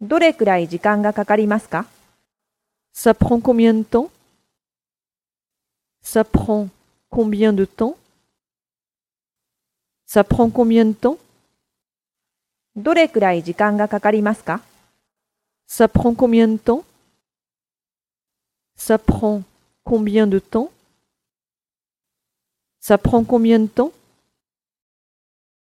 どれくらい時間がかかりますか？Ça prend combien de temps? Ça prend combien de temps? Ça prend combien de temps? Ça prend combien de temps? Ça prend combien de temps? Ça prend combien de temps?